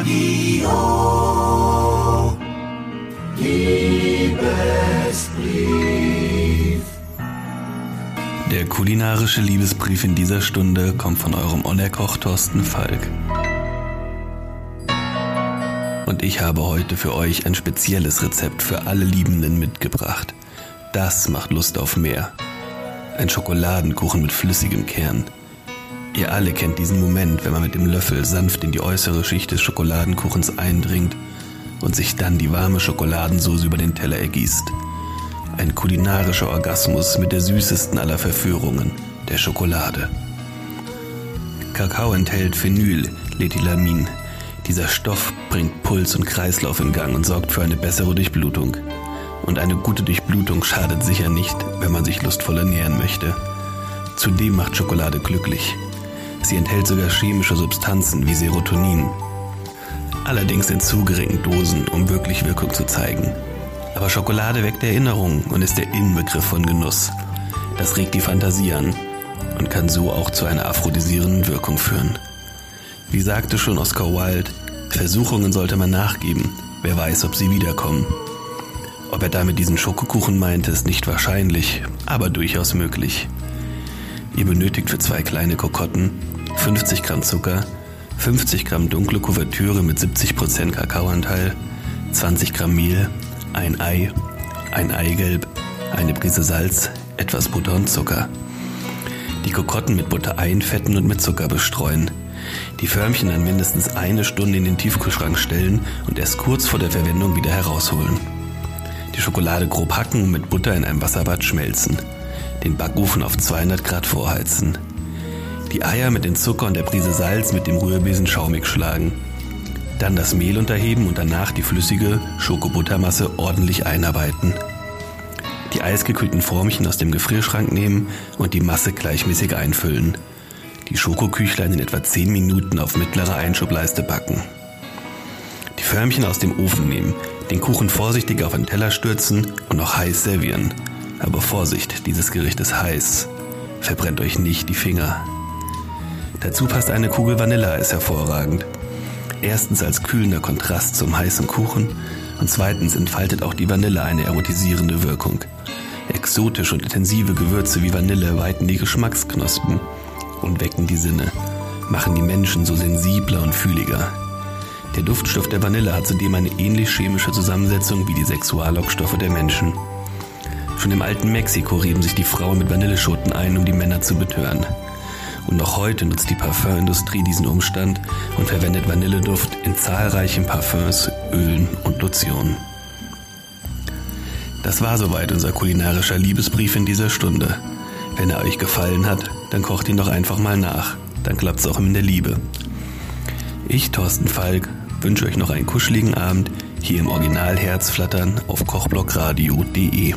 Radio. Liebesbrief. Der kulinarische Liebesbrief in dieser Stunde kommt von eurem Onerkoch Thorsten Falk. Und ich habe heute für euch ein spezielles Rezept für alle Liebenden mitgebracht. Das macht Lust auf mehr. Ein Schokoladenkuchen mit flüssigem Kern. Ihr alle kennt diesen Moment, wenn man mit dem Löffel sanft in die äußere Schicht des Schokoladenkuchens eindringt und sich dann die warme Schokoladensoße über den Teller ergießt. Ein kulinarischer Orgasmus mit der süßesten aller Verführungen, der Schokolade. Kakao enthält Phenylethylamin. Dieser Stoff bringt Puls und Kreislauf in Gang und sorgt für eine bessere Durchblutung. Und eine gute Durchblutung schadet sicher nicht, wenn man sich lustvoll ernähren möchte. Zudem macht Schokolade glücklich. Sie enthält sogar chemische Substanzen wie Serotonin. Allerdings in zu geringen Dosen, um wirklich Wirkung zu zeigen. Aber Schokolade weckt Erinnerungen und ist der Inbegriff von Genuss. Das regt die Fantasie an und kann so auch zu einer aphrodisierenden Wirkung führen. Wie sagte schon Oscar Wilde, Versuchungen sollte man nachgeben, wer weiß, ob sie wiederkommen. Ob er damit diesen Schokokuchen meinte, ist nicht wahrscheinlich, aber durchaus möglich. Ihr benötigt für zwei kleine Kokotten 50 Gramm Zucker, 50 Gramm dunkle Kuvertüre mit 70% Kakaoanteil, 20 Gramm Mehl, ein Ei, ein Eigelb, eine Prise Salz, etwas Butter und Zucker. Die Kokotten mit Butter einfetten und mit Zucker bestreuen. Die Förmchen dann mindestens eine Stunde in den Tiefkühlschrank stellen und erst kurz vor der Verwendung wieder herausholen. Die Schokolade grob hacken und mit Butter in einem Wasserbad schmelzen. Den Backofen auf 200 Grad vorheizen. Die Eier mit dem Zucker und der Prise Salz mit dem Rührbesen schaumig schlagen. Dann das Mehl unterheben und danach die flüssige Schokobuttermasse ordentlich einarbeiten. Die eisgekühlten Formchen aus dem Gefrierschrank nehmen und die Masse gleichmäßig einfüllen. Die Schokoküchlein in etwa 10 Minuten auf mittlerer Einschubleiste backen. Die Förmchen aus dem Ofen nehmen, den Kuchen vorsichtig auf einen Teller stürzen und noch heiß servieren. Aber Vorsicht, dieses Gericht ist heiß. Verbrennt euch nicht die Finger. Dazu passt eine Kugel Vanilleeis hervorragend. Erstens als kühlender Kontrast zum heißen Kuchen und zweitens entfaltet auch die Vanille eine arotisierende Wirkung. Exotische und intensive Gewürze wie Vanille weiten die Geschmacksknospen und wecken die Sinne, machen die Menschen so sensibler und fühliger. Der Duftstoff der Vanille hat zudem eine ähnlich chemische Zusammensetzung wie die Sexuallockstoffe der Menschen. Schon im alten Mexiko rieben sich die Frauen mit Vanilleschoten ein, um die Männer zu betören. Und noch heute nutzt die Parfümindustrie diesen Umstand und verwendet Vanilleduft in zahlreichen Parfums, Ölen und Lotionen. Das war soweit unser kulinarischer Liebesbrief in dieser Stunde. Wenn er euch gefallen hat, dann kocht ihn doch einfach mal nach. Dann klappt's auch in der Liebe. Ich, Thorsten Falk, wünsche euch noch einen kuscheligen Abend hier im Original Herzflattern auf kochblockradio.de.